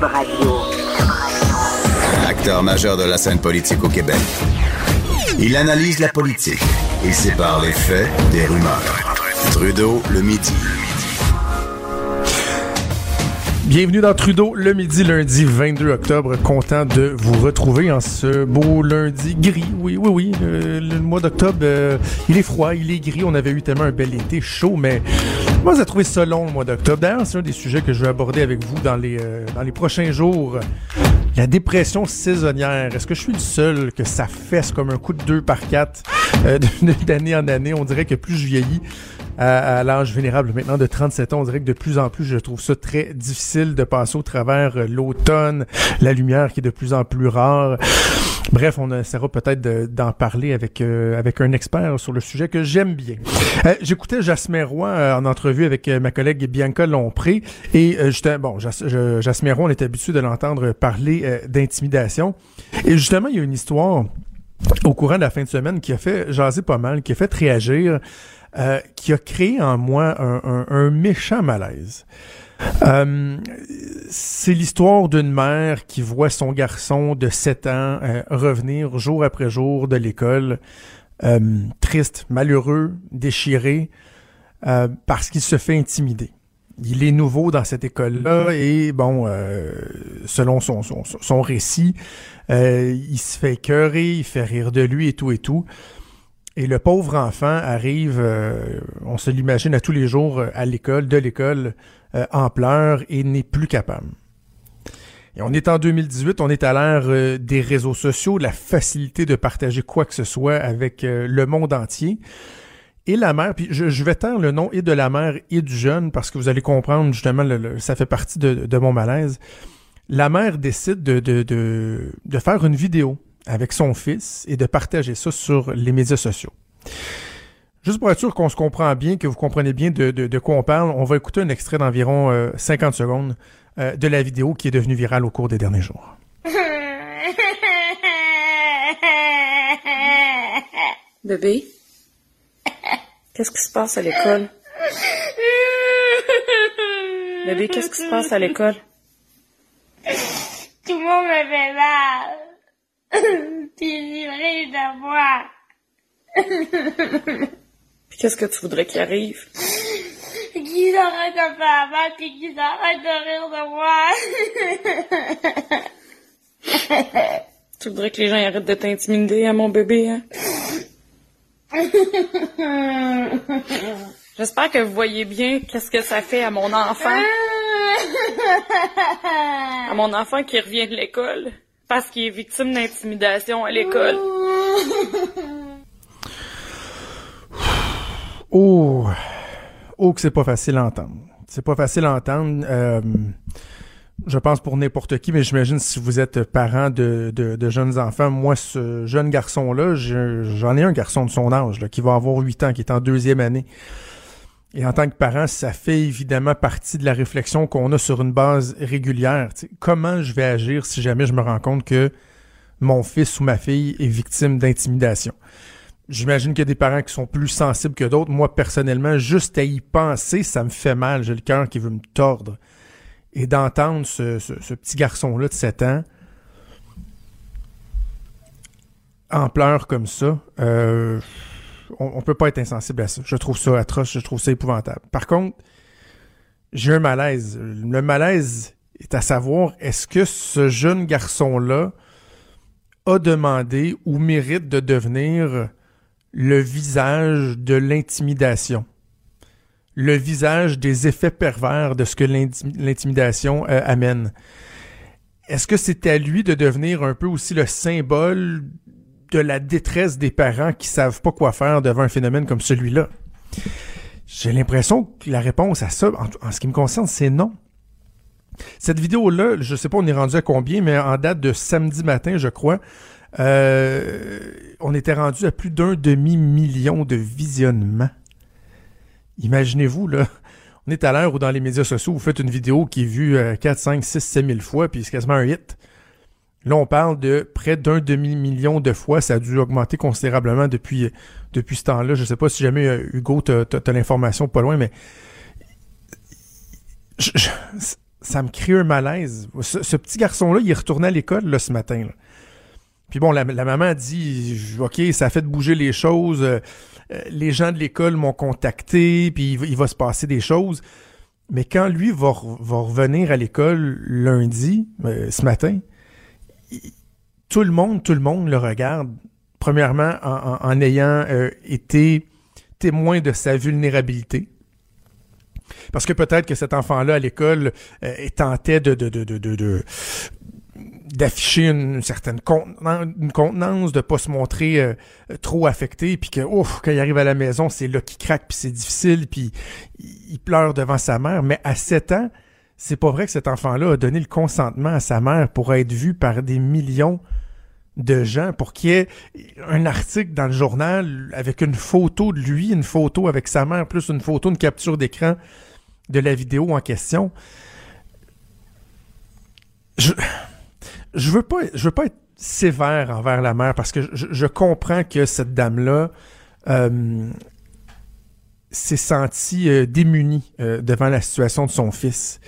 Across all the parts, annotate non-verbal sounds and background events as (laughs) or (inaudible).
Radio. Acteur majeur de la scène politique au Québec. Il analyse la politique et sépare les faits des rumeurs. Trudeau le midi. Bienvenue dans Trudeau le midi, lundi 22 octobre. Content de vous retrouver en ce beau lundi gris. Oui, oui, oui. Le, mois d'octobre, euh, il est froid, il est gris. On avait eu tellement un bel été chaud, mais moi, j'ai trouvé ça long le mois d'octobre. D'ailleurs, c'est un des sujets que je vais aborder avec vous dans les, euh, dans les prochains jours. La dépression saisonnière. Est-ce que je suis le seul que ça fesse comme un coup de deux par quatre euh, (laughs) d'année en année? On dirait que plus je vieillis, à, à l'âge vénérable maintenant de 37 ans. On dirait que de plus en plus, je trouve ça très difficile de passer au travers euh, l'automne, la lumière qui est de plus en plus rare. Bref, on essaiera peut-être de- d'en parler avec euh, avec un expert sur le sujet que j'aime bien. Euh, J'écoutais Jasmin Roy euh, en entrevue avec ma collègue Bianca Lompré et justement, bon, Jas Jasmin Roy, on est habitué de l'entendre parler d'intimidation. Et justement, il y a une histoire au courant de la fin de semaine qui a fait jaser pas mal, qui a fait réagir, euh, qui a créé en moi un, méchant malaise. Euh, c'est l'histoire d'une mère qui voit son garçon de 7 ans euh, revenir jour après jour de l'école, triste, malheureux, déchiré, parce qu'il se fait intimider. Il est nouveau dans cette école-là et bon, selon son, récit, il se fait écœurer, il fait rire de lui et tout et tout. Et le pauvre enfant arrive, euh, on se l'imagine à tous les jours euh, à l'école, de l'école, euh, en pleurs et n'est plus capable. Et on est en 2018, on est à l'ère des réseaux sociaux, de la facilité de partager quoi que ce soit avec le monde entier. Et la mère, puis je, vais taire le nom et de la mère et du jeune parce que vous allez comprendre justement, ça fait partie de, mon malaise. La mère décide de, de, de, de faire une vidéo avec son fils et de partager ça sur les médias sociaux. Juste pour être sûr qu'on se comprend bien, que vous comprenez bien de, de, de quoi on parle, on va écouter un extrait d'environ euh, 50 secondes euh, de la vidéo qui est devenue virale au cours des derniers jours. Bébé, qu'est-ce qui se passe à l'école? Bébé, qu'est-ce qui se passe à l'école? Tout le monde me fait mal. De moi. Puis qu'est-ce que tu voudrais qu'il arrive? (laughs) Qu'ils arrêtent de faire mal pis qu'ils arrêtent de rire de moi. (laughs) Tu voudrais que les gens arrêtent de t'intimider à mon bébé, hein? (laughs) J'espère que vous voyez bien qu'est-ce que ça fait à mon enfant. À mon enfant qui revient de l'école parce qu'il est victime d'intimidation à l'école. Oh, oh que c'est pas facile à entendre. C'est pas facile à entendre. euh, je pense pour n'importe qui, mais j'imagine si vous êtes parent de, de, jeunes enfants, moi, ce jeune garçon-là, je- j'en ai un garçon de son âge, là, qui va avoir 8 ans, qui est en deuxième année. Et en tant que parent, ça fait évidemment partie de la réflexion qu'on a sur une base régulière. Comment je vais agir si jamais je me rends compte que mon fils ou ma fille est victime d'intimidation? J'imagine qu'il y a des parents qui sont plus sensibles que d'autres. Moi, personnellement, juste à y penser, ça me fait mal. J'ai le cœur qui veut me tordre. Et d'entendre ce petit garçon-là de 7 ans en pleurs comme ça, euh, on, on peut pas être insensible à ça. Je trouve ça atroce, je trouve ça épouvantable. Par contre, j'ai un malaise. Le malaise est à savoir, est-ce que ce jeune garçon-là a demandé ou mérite de devenir le visage de l'intimidation, le visage des effets pervers de ce que l'inti- l'intimidation euh, amène? Est-ce que c'est à lui de devenir un peu aussi le symbole de la détresse des parents qui savent pas quoi faire devant un phénomène comme celui-là? J'ai l'impression que la réponse à ça, en, ce qui me concerne, c'est non. Cette vidéo-là, je sais pas on est rendu à combien, mais en date de samedi matin, je crois, euh, on était rendu à plus d'un demi-million de visionnements. Imaginez-vous, là, on est à l'heure où dans les médias sociaux, vous faites une vidéo qui est vue euh, 4, 5, 6, 7 000 fois, puis c'est quasiment un hit. Là, on parle de près d'un demi-million de fois. Ça a dû augmenter considérablement depuis, ce temps-là. Je sais pas si jamais euh, Hugo, t'as- t'as l'information pas loin, mais ça me crée un malaise. Ce, petit garçon-là, il est retourné à l'école ce matin. Puis bon, la, maman a dit, OK, ça a fait bouger les choses. euh, les gens de l'école m'ont contacté, puis il, va- se passer des choses. Mais quand lui va, va revenir à l'école lundi, euh, ce matin, tout le monde, tout le monde le regarde. Premièrement, en, ayant euh, été témoin de sa vulnérabilité. Parce que peut-être que cet enfant-là à l'école euh, tentait de, d'afficher une certaine contenance, une contenance, de pas se montrer euh, trop affecté, puis que ouf, quand il arrive à la maison, c'est là qu'il craque, puis c'est difficile, puis il il pleure devant sa mère. Mais à 7 ans, c'est pas vrai que cet enfant-là a donné le consentement à sa mère pour être vu par des millions de gens, pour qu'il y ait un article dans le journal avec une photo de lui, une photo avec sa mère, plus une photo, une capture d'écran de la vidéo en question. Je, je veux pas, je veux pas être sévère envers la mère parce que je, comprends que cette dame-là euh, s'est sentie euh, démunie euh, devant la situation de son fils.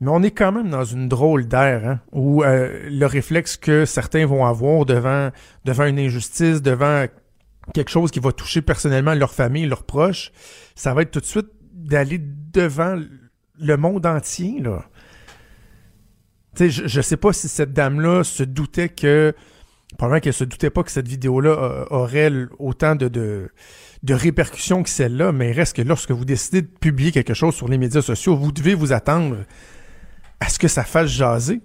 Mais on est quand même dans une drôle d'air, hein, où euh, le réflexe que certains vont avoir devant, devant une injustice, devant quelque chose qui va toucher personnellement leur famille, leurs proches, ça va être tout de suite d'aller devant le monde entier, là. Je, je sais pas si cette dame-là se doutait que, probablement qu'elle se doutait pas que cette vidéo-là euh, aurait autant de, de répercussions que celle-là, mais il reste que lorsque vous décidez de publier quelque chose sur les médias sociaux, vous devez vous attendre à ce que ça fasse jaser.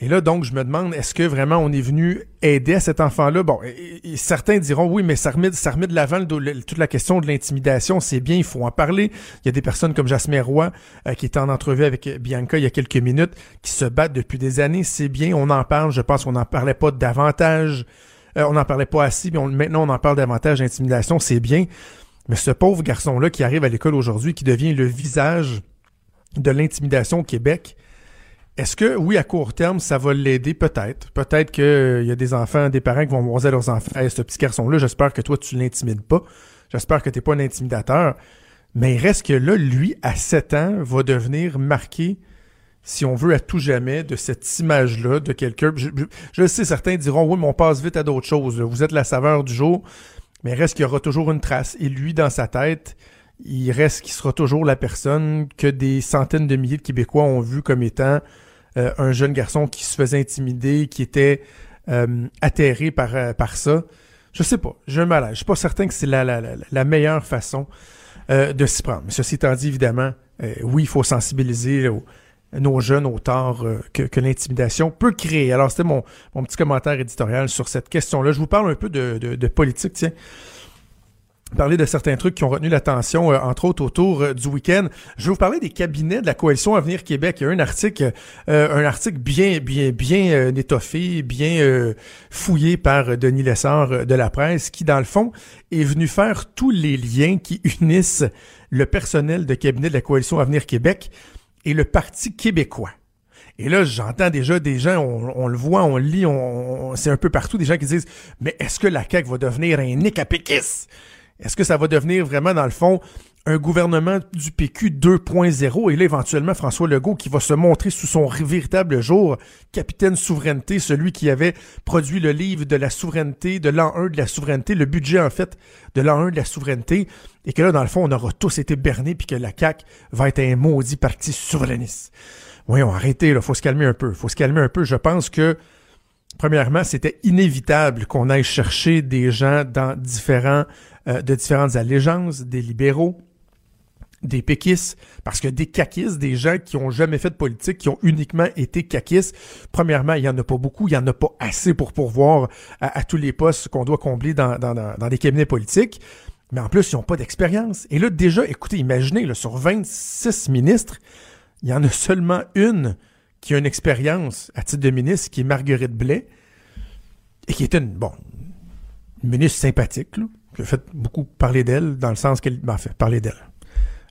Et là, donc, je me demande, est-ce que vraiment on est venu aider à cet enfant-là? Bon, certains diront oui, mais ça remet, ça remet de l'avant toute la question de l'intimidation. C'est bien, il faut en parler. Il y a des personnes comme Jasmine Roy, euh, qui était en entrevue avec Bianca il y a quelques minutes, qui se battent depuis des années. C'est bien, on en parle. Je pense qu'on n'en parlait pas davantage. Euh, on n'en parlait pas assez, mais maintenant on en parle davantage d'intimidation. C'est bien. Mais ce pauvre garçon-là qui arrive à l'école aujourd'hui, qui devient le visage de l'intimidation au Québec, est-ce que, oui, à court terme, ça va l'aider? Peut-être. Peut-être qu'il y a des enfants, des parents qui vont à leurs enfants, ce petit garçon-là, j'espère que toi, tu l'intimides pas. J'espère que t'es pas un intimidateur. Mais il reste que là, lui, à 7 ans, va devenir marqué, si on veut, à tout jamais, de cette image-là de quelqu'un. Je, sais, certains diront, oui, mais on passe vite à d'autres choses. là. Vous êtes la saveur du jour. Mais reste qu'il y aura toujours une trace. Et lui, dans sa tête, il reste qu'il sera toujours la personne que des centaines de milliers de Québécois ont vu comme étant euh, un jeune garçon qui se faisait intimider, qui était euh, atterré par, euh, par ça. Je sais pas, j'ai un malaise. Je suis pas certain que c'est la, la, meilleure façon de s'y prendre. Mais ceci étant dit, évidemment, oui, il faut sensibiliser aux- nos jeunes au tort euh, que, l'intimidation peut créer. Alors, c'était mon, petit commentaire éditorial sur cette question-là. Je vous parle un peu de, de, de politique, tiens parler de certains trucs qui ont retenu l'attention, euh, entre autres autour euh, du week-end. Je vais vous parler des cabinets de la coalition Avenir Québec. Il y a un article, un article bien, bien, bien étoffé, bien fouillé par Denis Lessard de la presse, qui dans le fond est venu faire tous les liens qui unissent le personnel de cabinet de la coalition Avenir Québec et le Parti québécois. Et là, j'entends déjà des gens, on, le voit, on le lit, on, on- c'est un peu partout, des gens qui disent Mais est-ce que la CAQ va devenir un Nick à? Est-ce que ça va devenir vraiment, dans le fond, un gouvernement du PQ 2.0 et là, éventuellement, François Legault qui va se montrer sous son véritable jour, capitaine souveraineté, celui qui avait produit le livre de la souveraineté, de l'an 1 de la souveraineté, le budget, en fait, de l'an 1 de la souveraineté, et que là, dans le fond, on aura tous été bernés puis que la CAQ va être un maudit parti souverainiste. Voyons, arrêtez, là, faut se calmer un peu, faut se calmer un peu. Je pense que Premièrement, c'était inévitable qu'on aille chercher des gens dans différents, euh, de différentes allégeances, des libéraux, des péquistes, parce que des caquistes, des gens qui ont jamais fait de politique, qui ont uniquement été caquistes, premièrement, il y en a pas beaucoup, il y en a pas assez pour pourvoir à, tous les postes qu'on doit combler dans, dans, des cabinets politiques. Mais en plus, ils n'ont pas d'expérience. Et là, déjà, écoutez, imaginez, là, sur 26 ministres, il y en a seulement une qui a une expérience à titre de ministre, qui est Marguerite Blais, et qui était une, bon, une ministre sympathique, là, qui a fait beaucoup parler d'elle, dans le sens qu'elle, ben, fait parler d'elle.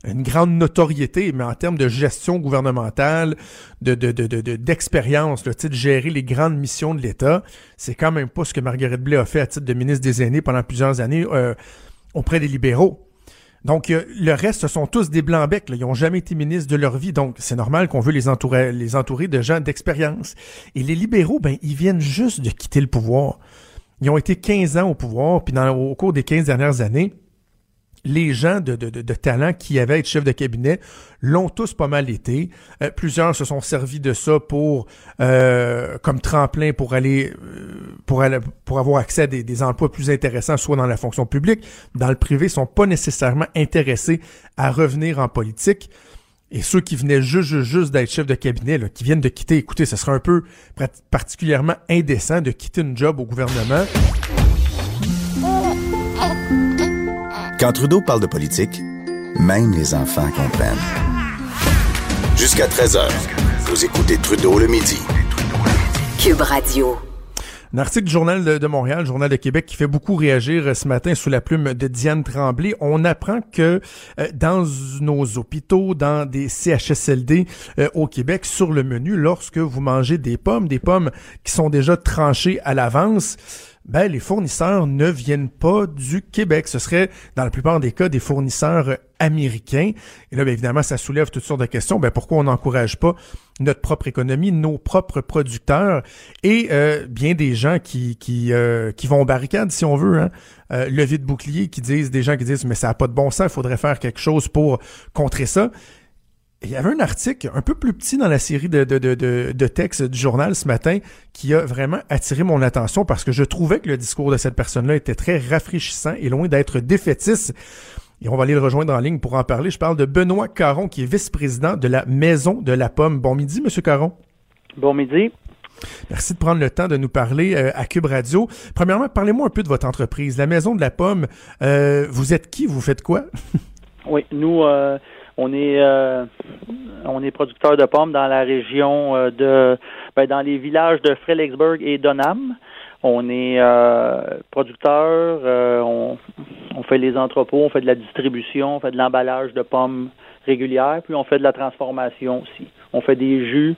Une grande notoriété, mais en termes de gestion gouvernementale, de, de, de, de, de- d'expérience, tu sais, de gérer les grandes missions de l'État, c'est quand même pas ce que Marguerite Blais a fait à titre de ministre des Aînés pendant plusieurs années euh, auprès des libéraux. Donc, le reste, ce sont tous des blancs-becs. Ils n'ont jamais été ministres de leur vie. Donc, c'est normal qu'on veut les entourer, les entourer de gens d'expérience. Et les libéraux, ben, ils viennent juste de quitter le pouvoir. Ils ont été 15 ans au pouvoir, puis dans, au cours des 15 dernières années, les gens de, talent qui avaient être chef de cabinet l'ont tous pas mal été. Euh, plusieurs se sont servis de ça pour euh, comme tremplin pour aller euh, pour aller, pour avoir accès à des, emplois plus intéressants, soit dans la fonction publique, dans le privé, sont pas nécessairement intéressés à revenir en politique. Et ceux qui venaient juste, juste, d'être chef de cabinet, qui viennent de quitter, écoutez, ce serait un peu particulièrement indécent de quitter une job au gouvernement. Quand Trudeau parle de politique, même les enfants comprennent. Jusqu'à 13h, vous écoutez Trudeau le midi. Cube Radio. Un article du Journal de, Montréal, Journal de Québec, qui fait beaucoup réagir euh, ce matin sous la plume de Diane Tremblay. On apprend que euh, dans nos hôpitaux, dans des CHSLD euh, au Québec, sur le menu, lorsque vous mangez des pommes, des pommes qui sont déjà tranchées à l'avance, ben, les fournisseurs ne viennent pas du Québec. Ce serait, dans la plupart des cas, des fournisseurs américains. Et là, bien évidemment, ça soulève toutes sortes de questions. Ben, pourquoi on n'encourage pas notre propre économie, nos propres producteurs et euh, bien des gens qui qui, euh, qui vont aux barricades, si on veut, hein? Euh, lever de bouclier, qui disent, des gens qui disent, mais ça n'a pas de bon sens, il faudrait faire quelque chose pour contrer ça il y avait un article un peu plus petit dans la série de, de, de, de, textes du journal ce matin qui a vraiment attiré mon attention parce que je trouvais que le discours de cette personne-là était très rafraîchissant et loin d'être défaitiste. Et on va aller le rejoindre en ligne pour en parler. Je parle de Benoît Caron, qui est vice-président de la Maison de la Pomme. Bon midi, Monsieur Caron. Bon midi. Merci de prendre le temps de nous parler euh, à Cube Radio. Premièrement, parlez-moi un peu de votre entreprise, la Maison de la Pomme. Euh, vous êtes qui? Vous faites quoi? oui, nous, euh, on est euh, on est producteur de pommes dans la région euh, de ben, dans les villages de Frelicksburg et Donham. On est euh, producteur, on, on, fait les entrepôts, on fait de la distribution, on fait de l'emballage de pommes régulières, puis on fait de la transformation aussi. On fait des jus,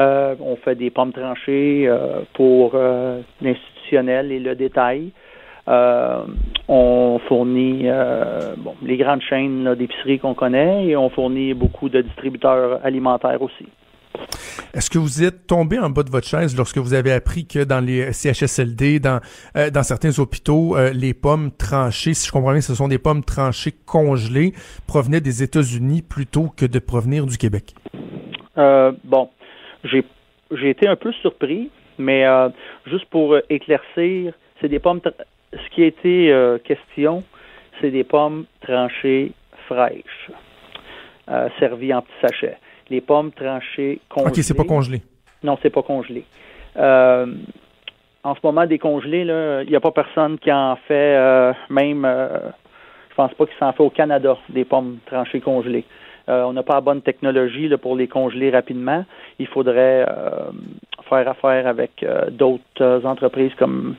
on fait des pommes tranchées pour l'institutionnel et le détail. Euh, on fournit euh, bon, les grandes chaînes d'épicerie qu'on connaît et on fournit beaucoup de distributeurs alimentaires aussi. Est-ce que vous êtes tombé en bas de votre chaise lorsque vous avez appris que dans les CHSLD, dans, euh, dans certains hôpitaux, les pommes tranchées, si je comprends bien, ce sont des pommes tranchées congelées, provenaient des États-Unis plutôt que de provenir du Québec? bon, j'ai, j'ai été un peu surpris, mais juste pour éclaircir, c'est des pommes ce qui a été euh, question, c'est des pommes tranchées fraîches, euh, servies en petits sachets. Les pommes tranchées congelées. OK, c'est pas congelé. Non, c'est pas congelé. Euh, en ce moment, décongelé, il n'y a pas personne qui en fait, même, je pense pas qu'il s'en fait au Canada, des pommes tranchées congelées. on n'a pas la bonne technologie pour les congeler rapidement. Il faudrait faire affaire avec d'autres entreprises comme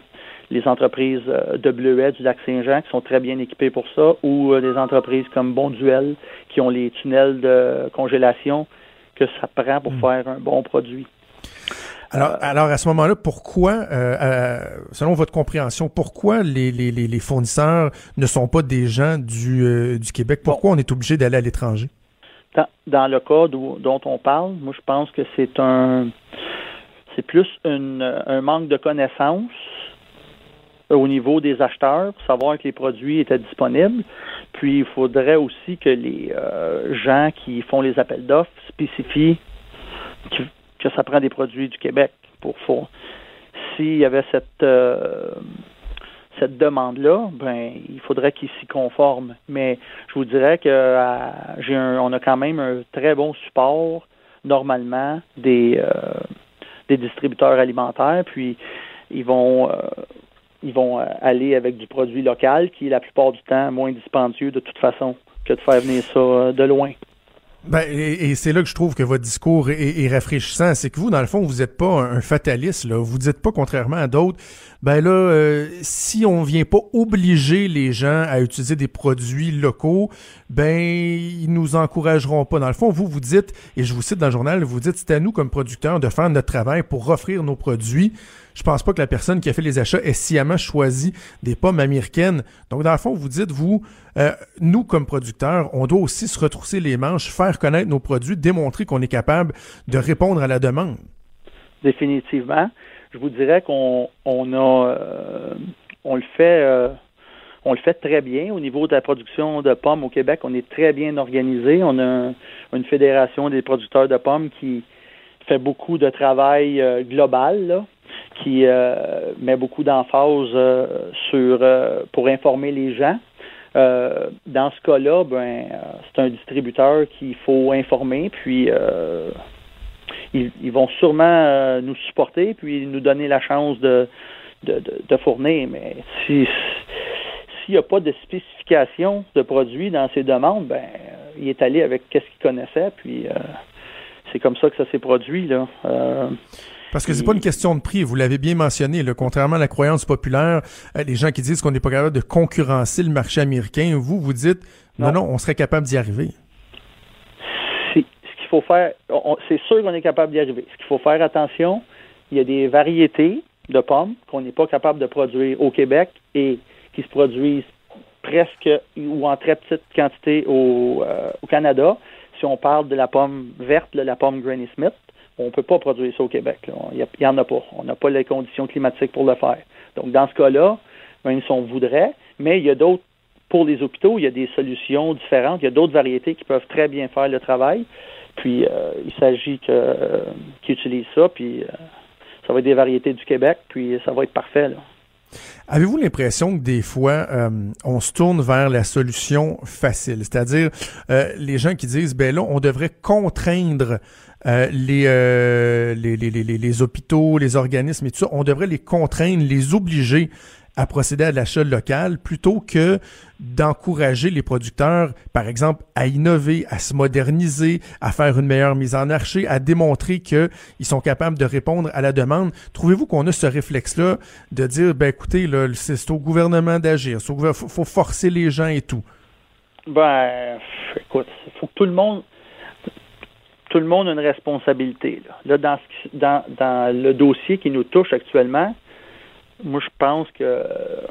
les entreprises euh, de Bleuet du lac Saint-Jean qui sont très bien équipées pour ça, ou euh, des entreprises comme Bonduel qui ont les tunnels de congélation que ça prend pour hmm. faire un bon produit. Alors, euh, alors à ce moment-là, pourquoi, selon votre compréhension, pourquoi les, les, les, fournisseurs ne sont pas des gens du, du Québec? Pourquoi on est obligé d'aller à l'étranger? Dans, le cas dont on parle, moi je pense que c'est un c'est plus une, un manque de connaissances au niveau des acheteurs pour savoir que les produits étaient disponibles. Puis il faudrait aussi que les euh, gens qui font les appels d'offres spécifient que, ça prend des produits du Québec pour faire. S'il y avait cette euh, cette demande-là, ben il faudrait qu'ils s'y conforment. Mais je vous dirais que j'ai on a quand même un très bon support normalement des euh, des distributeurs alimentaires. Puis ils vont ils vont euh, aller avec du produit local qui est la plupart du temps moins dispendieux de toute façon que de faire venir ça euh, de loin. Ben, et, c'est là que je trouve que votre discours est, rafraîchissant. C'est que vous, dans le fond, vous n'êtes pas un, fataliste. Là. Vous dites pas, contrairement à d'autres, ben là, euh, si on vient pas obliger les gens à utiliser des produits locaux, ben ils nous encourageront pas. Dans le fond, vous vous dites, et je vous cite dans le journal, vous dites c'est à nous comme producteurs de faire notre travail pour offrir nos produits je pense pas que la personne qui a fait les achats ait sciemment choisi des pommes américaines. Donc, dans le fond, vous dites, vous, euh, nous, comme producteurs, on doit aussi se retrousser les manches, faire connaître nos produits, démontrer qu'on est capable de répondre à la demande. Définitivement. Je vous dirais qu'on on a, euh, le fait, euh, on le fait très bien au niveau de la production de pommes au Québec. On est très bien organisé. On a une fédération des producteurs de pommes qui fait beaucoup de travail global, là, qui met beaucoup d'emphase sur pour informer les gens. dans ce cas-là, ben, c'est un distributeur qu'il faut informer, puis ils, vont sûrement euh, nous supporter puis nous donner la chance de, de, fournir. Mais si s'il n'y a pas de spécification de produit dans ses demandes, ben euh, il est allé avec ce qu'il connaissait, puis euh, c'est comme ça que ça s'est produit là. Parce que c'est pas une question de prix, vous l'avez bien mentionné. Contrairement à la croyance populaire, les gens qui disent qu'on n'est pas capable de concurrencer le marché américain, vous vous dites non, non on serait capable d'y arriver faut faire, c'est sûr qu'on est capable d'y arriver. Ce qu'il faut faire attention, il y a des variétés de pommes qu'on n'est pas capable de produire au Québec et qui se produisent presque ou en très petite quantité au, euh, Canada. Si on parle de la pomme verte, la pomme Granny Smith, on ne peut pas produire ça au Québec. Il n'y en a pas. On n'a pas les conditions climatiques pour le faire. Donc, dans ce cas-là, même si on voudrait, mais il y a d'autres, pour les hôpitaux, il y a des solutions différentes. Il y a d'autres variétés qui peuvent très bien faire le travail. Puis euh, il s'agit que qu'ils utilisent ça, puis euh, ça va être des variétés du Québec, puis ça va être parfait. Avez-vous l'impression que des fois, euh, on se tourne vers la solution facile, c'est-à-dire les gens qui disent, ben là, on devrait contraindre les, les, les, les, les, hôpitaux, les organismes et tout ça, on devrait les contraindre, les obliger à procéder à l'achat local plutôt que d'encourager les producteurs, par exemple, à innover, à se moderniser, à faire une meilleure mise en marché, à démontrer qu'ils sont capables de répondre à la demande. Trouvez-vous qu'on a ce réflexe-là de dire, ben écoutez, c'est au gouvernement d'agir, il faut, forcer les gens et tout? Ben, écoute, il faut que tout le monde tout le monde a une responsabilité. Là, dans le dossier qui nous touche actuellement, moi, je pense que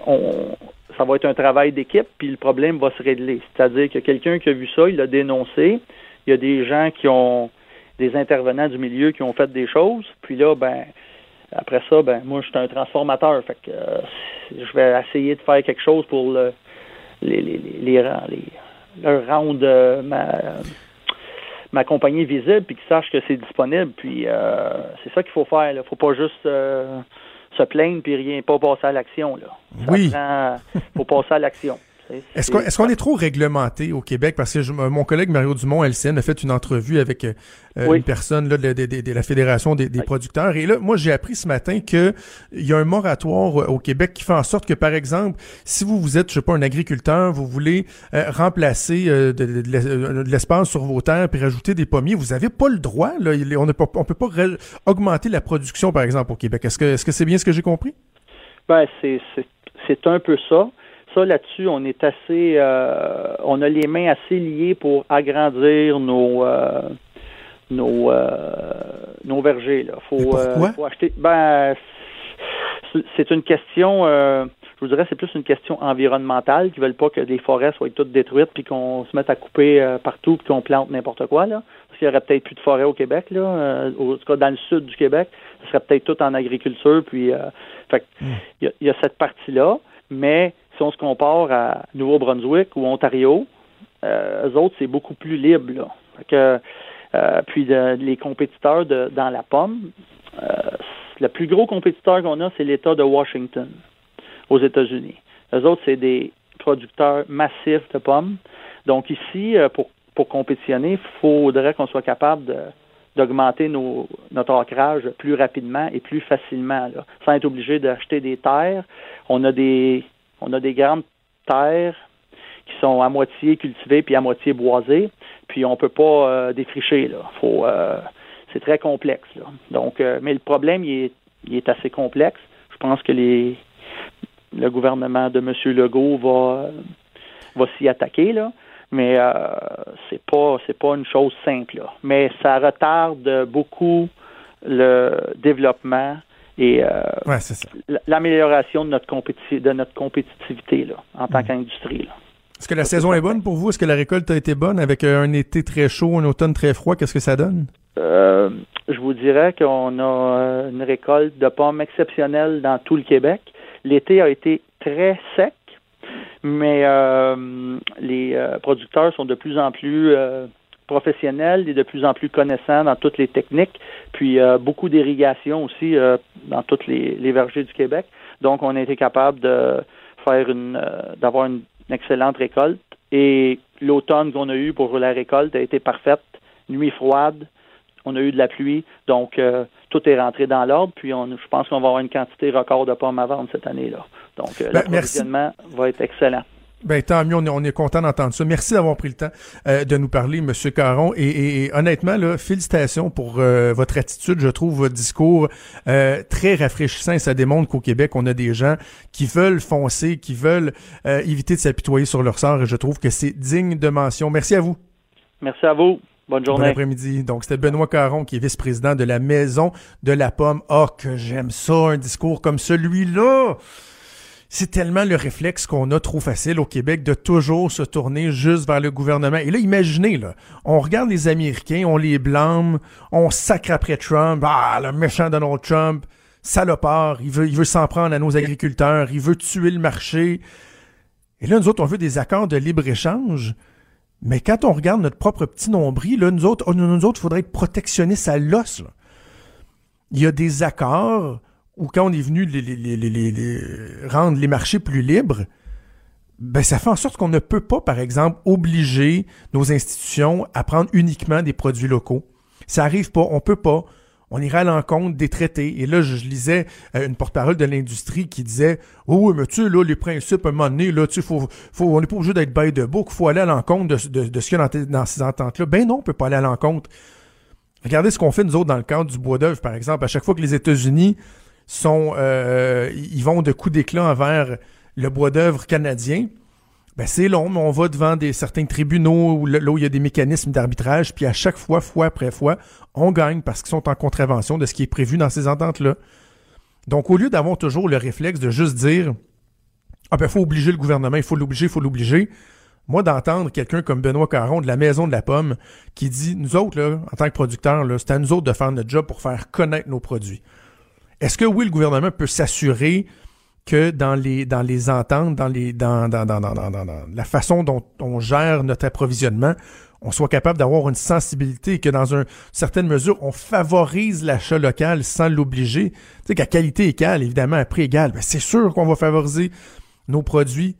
on, ça va être un travail d'équipe, puis le problème va se régler. C'est-à-dire que quelqu'un qui a vu ça, il l'a dénoncé. Il y a des gens qui ont, des intervenants du milieu qui ont fait des choses. Puis là, ben, après ça, ben, moi, je suis un transformateur. Fait que euh, je vais essayer de faire quelque chose pour le, les, les, les, les, rendre ma, ma compagnie visible, puis qu'ils sachent que c'est disponible. Puis euh, c'est ça qu'il faut faire. Il faut pas juste euh, se plaindre puis rien, pas passer à l'action. Là. oui. Il faut passer à l'action. Est-ce qu'on est, trop réglementé au Québec? Parce que mon collègue Mario Dumont, LCN, a fait une entrevue avec euh, une personne là, de, la Fédération des, producteurs. Et là, moi, j'ai appris ce matin qu'il y a un moratoire euh, au Québec qui fait en sorte que, par exemple, si vous, vous êtes, je sais pas, un agriculteur, vous voulez euh, remplacer de, l'espace sur vos terres puis rajouter des pommiers, vous n'avez pas le droit. Là, on ne peut pas augmenter la production, par exemple, au Québec. Est-ce que c'est -ce c'est bien ce que j'ai compris? Ben, c'est un peu ça là-dessus, on est assez, euh, on a les mains assez liées pour agrandir nos euh, nos euh, nos vergers. Là. Faut, faut acheter. Ben, c'est une question. je vous dirais, c'est plus une question environnementale qui veulent pas que les forêts soient toutes détruites puis qu'on se mette à couper partout puis qu'on plante n'importe quoi là. Parce qu'il y aurait peut-être plus de forêts au Québec là, au, cas dans le sud du Québec, ce serait peut-être tout en agriculture puis. fait hmm. il y, y, a cette partie là, mais si on se compare à Nouveau-Brunswick ou Ontario, euh, eux autres, c'est beaucoup plus libre. Que, euh, puis les compétiteurs dans la pomme, euh, le plus gros compétiteur qu'on a, c'est l'État de Washington aux États-Unis. Eux autres, c'est des producteurs massifs de pommes. Donc ici, euh, pour, pour compétitionner, il faudrait qu'on soit capable d'augmenter notre ancrage plus rapidement et plus facilement, sans être obligé d'acheter des terres. On a des on a des grandes terres qui sont à moitié cultivées puis à moitié boisées, puis on peut pas euh, défricher là. Faut, euh, c'est très complexe là. Donc, euh, mais le problème il est, il est assez complexe. Je pense que les le gouvernement de M. Legault va s'y attaquer là, mais c'est pas c'est pas une chose simple là. Mais ça retarde beaucoup le développement et euh, Ouais, l'amélioration de notre compéti- de notre compétitivité là, en Mm. tant qu'industrie. là. Est-ce que la saison est bonne pour vous? Est-ce que la récolte a été bonne avec euh, un été très chaud, un automne très froid? Qu'est-ce que ça donne? Euh, je vous dirais qu'on a une récolte de pommes exceptionnelle dans tout le Québec. L'été a été très sec, mais euh, les producteurs sont de plus en plus professionnels et de plus en plus connaissants dans toutes les techniques, puis euh, beaucoup d'irrigation aussi euh, dans tous les, les vergers du Québec. Donc, on a été capable de faire une, euh, d'avoir une excellente récolte. Et l'automne qu'on a eu pour la récolte a été parfaite. Nuit froide, on a eu de la pluie, donc tout est rentré dans l'ordre. Puis on, je pense qu'on va avoir une quantité record de pommes à vendre cette année-là. Donc Ben, l'approvisionnement va être excellent. Ben tant mieux, on est, on est content d'entendre ça. Merci d'avoir pris le temps euh, de nous parler, Monsieur Caron. Et, et- et honnêtement, là, félicitations pour euh, votre attitude. Je trouve votre discours euh, très rafraîchissant. Ça démontre qu'au Québec, on a des gens qui veulent foncer, qui veulent euh, éviter de s'apitoyer sur leur sort. Et je trouve que c'est digne de mention. Merci à vous. Merci à vous. Bonne Bon journée. après-midi. Donc, c'était Benoît Caron qui est vice-président de la Maison de la Pomme. Oh, que j'aime ça, un discours comme celui-là! C'est tellement le réflexe qu'on a trop facile au Québec de toujours se tourner juste vers le gouvernement. Et là, imaginez, là, on regarde les Américains, on les blâme, on sacre après Trump, ah, le méchant Donald Trump, salopard, il veut, il veut s'en prendre à nos agriculteurs, il veut tuer le marché. Et là, nous autres, on veut des accords de libre-échange. Mais quand on regarde notre propre petit nombril, là, nous autres, oh, nous, nous autres, faudrait être protectionnistes à l'os. Il y a des accords où quand on est venu les, les- les- les- rendre les marchés plus libres, ben ça fait en sorte qu'on ne peut pas, par exemple, obliger nos institutions à prendre uniquement des produits locaux. Ça arrive pas, on peut pas. On ira à l'encontre des traités. Et là, je, lisais euh, une porte-parole de l'industrie qui disait Oh mais tu là, les principes, à un moment donné, là, tu faut, faut, on n'est pas obligé d'être by the book, faut aller à l'encontre de, de, de ce qu'il y a dans ces ententes-là. Ben non, on peut pas aller à l'encontre. Regardez ce qu'on fait, nous autres, dans le cadre du bois d'œuvre, par exemple. À chaque fois que les États-Unis sont, euh, ils vont de coups d'éclat envers le bois d'œuvre canadien, ben c'est long, mais on va devant des certains tribunaux où, là il y a des mécanismes d'arbitrage, puis à chaque fois, fois après fois, on gagne parce qu'ils sont en contravention de ce qui est prévu dans ces ententes-là. Donc, au lieu d'avoir toujours le réflexe de juste dire Ah ben, faut obliger le gouvernement, il faut l'obliger, il faut l'obliger. Moi, d'entendre quelqu'un comme Benoît Caron de la Maison de la Pomme qui dit Nous autres, là, en tant que producteurs, c'est à nous autres de faire notre job pour faire connaître nos produits. Est-ce que oui, le gouvernement peut s'assurer que dans les dans les ententes, dans les dans dans, dans, dans, dans, la façon dont on gère notre approvisionnement, on soit capable d'avoir une sensibilité et que dans une certaine mesure, on favorise l'achat local sans l'obliger? Tu sais qu'à qualité égale, évidemment, à prix égal, ben c'est sûr qu'on va favoriser nos produits.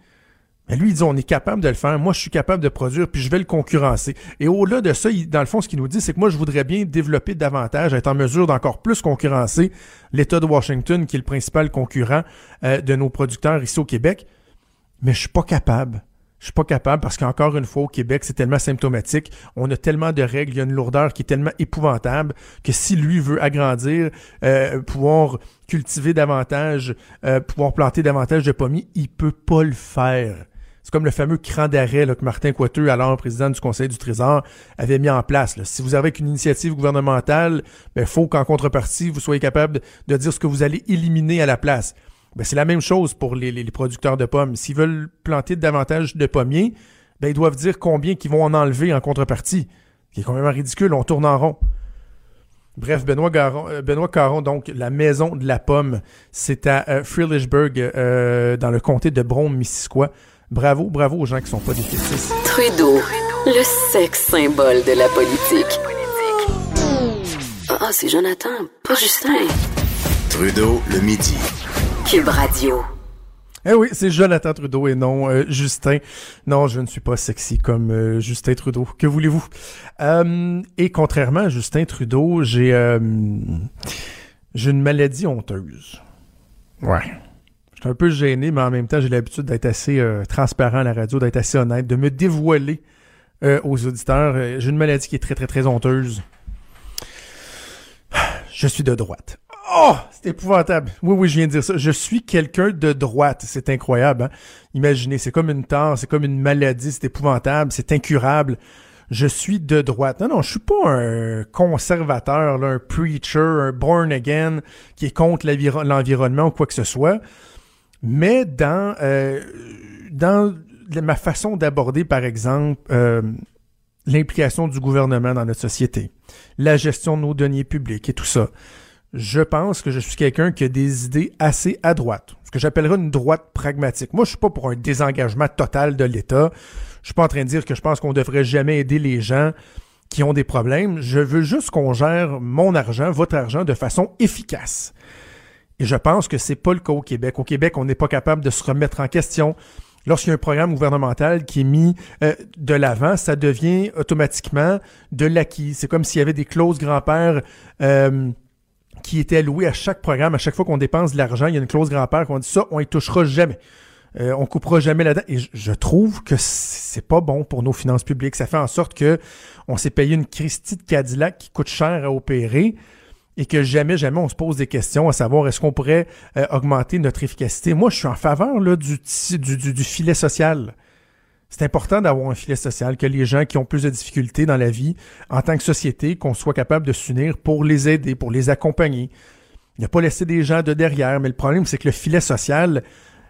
Mais lui, il dit, on est capable de le faire. Moi, je suis capable de produire, puis je vais le concurrencer. Et au-delà de ça, dans le fond, ce qu'il nous dit, c'est que moi, je voudrais bien développer davantage, être en mesure d'encore plus concurrencer l'État de Washington, qui est le principal concurrent euh, de nos producteurs ici au Québec. Mais je suis pas capable. Je suis pas capable parce qu'encore une fois, au Québec, c'est tellement symptomatique. On a tellement de règles, il y a une lourdeur qui est tellement épouvantable que si lui veut agrandir, euh, pouvoir cultiver davantage, euh, pouvoir planter davantage de pommiers, il peut pas le faire. C'est comme le fameux cran d'arrêt que Martin Coiteux, alors président du Conseil du Trésor, avait mis en place. Si vous avez une initiative gouvernementale, il faut qu'en contrepartie, vous soyez capable de, dire ce que vous allez éliminer à la place. Ben, c'est la même chose pour les, producteurs de pommes. S'ils veulent planter davantage de pommiers, ben, ils doivent dire combien qu'ils vont en enlever en contrepartie. qui est quand même ridicule, on tourne en rond. Bref, Benoît, Garon, euh, Benoît Caron, donc la maison de la pomme, c'est à euh, euh, dans le comté de Brome-Missisquoi. Bravo, bravo aux gens qui sont pas des fétistes. Trudeau, le sexe symbole de la politique. Ah, c'est Jonathan, pas Justin. Trudeau, le midi. Cube Radio. Eh oui, c'est Jonathan Trudeau et non euh, Justin. Non, je ne suis pas sexy comme euh, Justin Trudeau. Que voulez-vous? Euh, et contrairement à Justin Trudeau, j'ai euh, j'ai une maladie honteuse. Ouais. Je suis un peu gêné, mais en même temps, j'ai l'habitude d'être assez euh, transparent à la radio, d'être assez honnête, de me dévoiler euh, aux auditeurs. Euh, J'ai une maladie qui est très, très, très honteuse. Je suis de droite. Oh, c'est épouvantable. Oui, oui, je viens de dire ça. Je suis quelqu'un de droite. C'est incroyable. Hein? Imaginez, c'est comme une tare, c'est comme une maladie, c'est épouvantable, c'est incurable. je suis de droite. Non, non, je suis pas un conservateur, là, un preacher, un born again qui est contre l'environnement ou quoi que ce soit. Mais dans, euh, dans ma façon d'aborder, par exemple, euh, l'implication du gouvernement dans notre société, la gestion de nos deniers publics et tout ça, je pense que je suis quelqu'un qui a des idées assez à droite, ce que j'appellerais une droite pragmatique. Moi, je suis pas pour un désengagement total de l'État. Je suis pas en train de dire que je pense qu'on devrait jamais aider les gens qui ont des problèmes. Je veux juste qu'on gère mon argent, votre argent, de façon efficace. Et je pense que c'est pas le cas au Québec. Au Québec, on n'est pas capable de se remettre en question. Lorsqu'il y a un programme gouvernemental qui est mis euh, de l'avant, ça devient automatiquement de l'acquis. C'est comme s'il y avait des clauses grand-père euh, qui étaient allouées à chaque programme. À chaque fois qu'on dépense de l'argent, il y a une clause grand-père qu'on dit ça, on y touchera jamais. Euh, on coupera jamais là-dedans. Et je, trouve que c'est pas bon pour nos finances publiques. Ça fait en sorte que on s'est payé une Christie de Cadillac qui coûte cher à opérer et que jamais, jamais on se pose des questions à savoir est-ce qu'on pourrait euh, augmenter notre efficacité. Moi, je suis en faveur là, du, du, du, filet social. C'est important d'avoir un filet social, que les gens qui ont plus de difficultés dans la vie, en tant que société, qu'on soit capable de s'unir pour les aider, pour les accompagner. A pas laisser des gens de derrière, mais le problème, c'est que le filet social,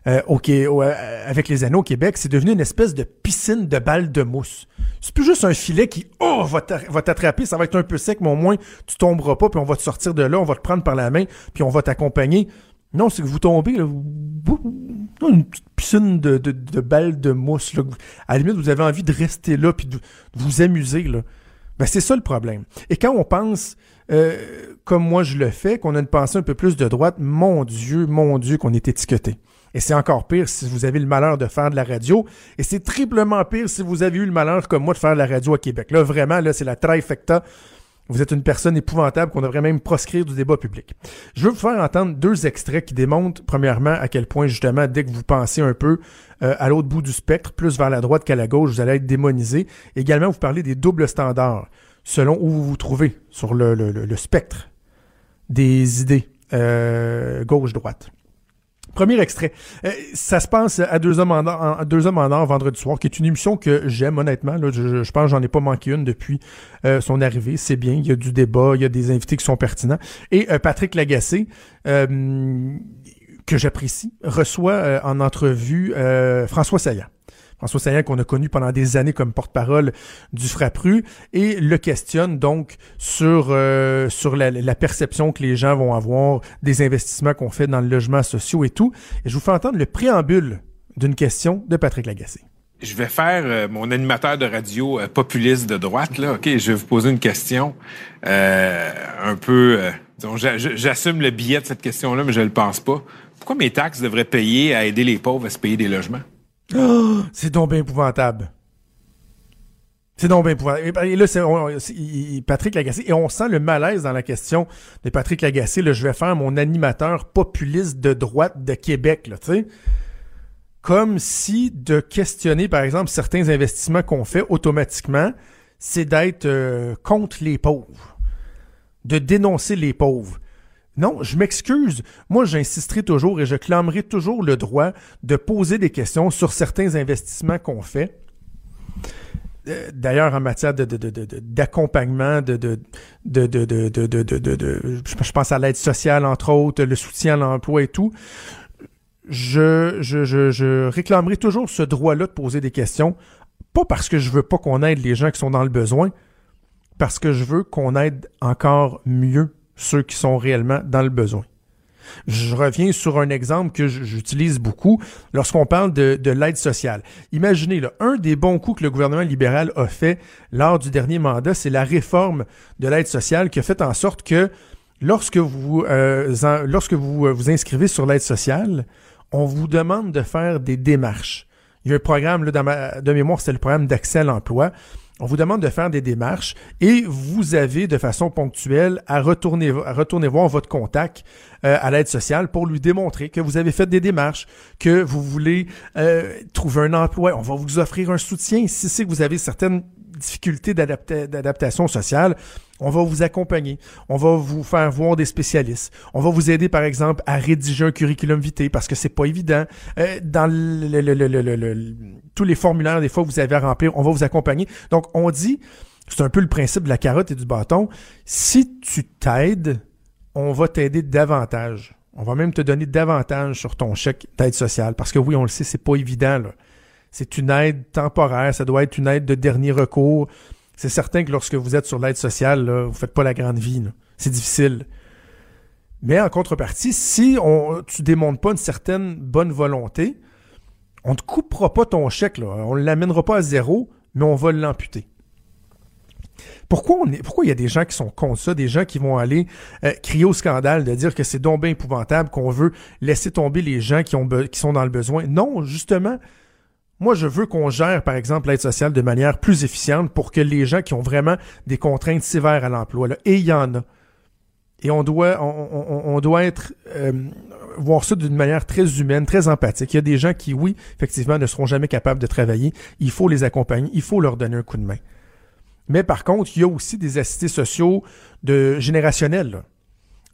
euh, euh, avec les anneaux au Québec, c'est devenu une espèce de piscine de balles de mousse. C'est plus juste un filet qui, oh, va t'attraper, ça va être un peu sec, mais au moins, tu tomberas pas, puis on va te sortir de là, on va te prendre par la main, puis on va t'accompagner. Non, c'est que vous tombez, là, une petite piscine de, de, balles de mousse. À la limite, vous avez envie de rester là, puis de, vous amuser. Là. Ben, c'est ça le problème. Et quand on pense, euh, comme moi je le fais, qu'on a une pensée un peu plus de droite, mon Dieu, mon Dieu, qu'on est étiqueté. Et c'est encore pire si vous avez le malheur de faire de la radio. Et c'est triplement pire si vous avez eu le malheur, comme moi, de faire de la radio à Québec. Là, vraiment, là, c'est la trifecta. Vous êtes une personne épouvantable qu'on devrait même proscrire du débat public. Je veux vous faire entendre deux extraits qui démontrent, premièrement, à quel point, justement, dès que vous pensez un peu euh, à l'autre bout du spectre, plus vers la droite qu'à la gauche, vous allez être démonisé. Également, vous parlez des doubles standards, selon où vous vous trouvez sur le, spectre des idées euh, gauche-droite. Premier extrait. Euh, ça se passe à Deux Hommes en Or, Deux Hommes vendredi soir, qui est une émission que j'aime honnêtement. je, je, pense j'en ai pas manqué une depuis euh, son arrivée. C'est bien, il y a du débat, il y a des invités qui sont pertinents. Et euh, Patrick Lagacé, que j'apprécie, reçoit en entrevue François Saillant. François Saillant qu'on a connu pendant des années comme porte-parole du Frappru et le questionne donc sur euh, sur la, perception que les gens vont avoir des investissements qu'on fait dans le logement social et tout. Et je vous fais entendre le préambule d'une question de Patrick Lagacé. Je vais faire euh, mon animateur de radio euh, populiste de droite là. Ok, je vais vous poser une question un peu. J'assume le billet de cette question-là, mais je ne le pense pas. Pourquoi mes taxes devraient payer à aider les pauvres à se payer des logements? (gasps) C'est donc bien épouvantable. C'est donc bien épouvantable. Et là, c'est Patrick Lagacé. Et on sent le malaise dans la question de Patrick Lagacé. Je vais faire mon animateur populiste de droite de Québec, tu. Comme si de questionner, par exemple, certains investissements qu'on fait automatiquement, c'est d'être euh, contre les pauvres. De dénoncer les pauvres. Non, je m'excuse. Moi, j'insisterai toujours et je clamerai toujours le droit de poser des questions sur certains investissements qu'on fait. Euh, d'ailleurs, en matière d'accompagnement, je pense à l'aide sociale, entre autres, le soutien à l'emploi et tout, je réclamerai toujours ce droit-là de poser des questions, pas parce que je veux pas qu'on aide les gens qui sont dans le besoin, parce que je veux qu'on aide encore mieux ceux qui sont réellement dans le besoin. Je reviens sur un exemple que j'utilise beaucoup lorsqu'on parle de, l'aide sociale. Imaginez, là, un des bons coups que le gouvernement libéral a fait lors du dernier mandat, c'est la réforme de l'aide sociale qui a fait en sorte que lorsque vous, euh, lorsque vous euh, vous inscrivez sur l'aide sociale, on vous demande de faire des démarches. Il y a un programme, là, dans ma, de mémoire, c'est le programme d'accès à l'emploi on vous demande de faire des démarches et vous avez de façon ponctuelle à retourner, retourner voir votre contact euh, à l'aide sociale pour lui démontrer que vous avez fait des démarches, que vous voulez euh, trouver un emploi. On va vous offrir un soutien si c'est que vous avez certaines difficultés d'adaptation sociale, on va vous accompagner. On va vous faire voir des spécialistes. On va vous aider, par exemple, à rédiger un curriculum vitae parce que c'est pas évident. Euh, dans tous les formulaires, des fois, vous avez à remplir, on va vous accompagner. Donc, on dit, c'est un peu le principe de la carotte et du bâton. Si tu t'aides, on va t'aider davantage. On va même te donner davantage sur ton chèque d'aide sociale. Parce que oui, on le sait, c'est pas évident. C'est une aide temporaire, ça doit être une aide de dernier recours. C'est certain que lorsque vous êtes sur l'aide sociale, vous faites pas la grande vie. C'est difficile. Mais en contrepartie, si on, tu démontres pas une certaine bonne volonté, on ne te coupera pas ton chèque. On ne l'amènera pas à zéro, mais on va l'amputer. Pourquoi, il y a des gens qui sont contre ça, des gens qui vont aller euh, crier au scandale, de dire que c'est donc épouvantable, qu'on veut laisser tomber les gens qui sont dans le besoin? Non, justement, moi, je veux qu'on gère, par exemple, l'aide sociale de manière plus efficiente pour que les gens qui ont vraiment des contraintes sévères à l'emploi, et il y en a, et on doit, on, doit être euh, voir ça d'une manière très humaine, très empathique. Il y a des gens qui, oui, effectivement, ne seront jamais capables de travailler. Il faut les accompagner, il faut leur donner un coup de main. Mais par contre, il y a aussi des assistés sociaux de générationnels,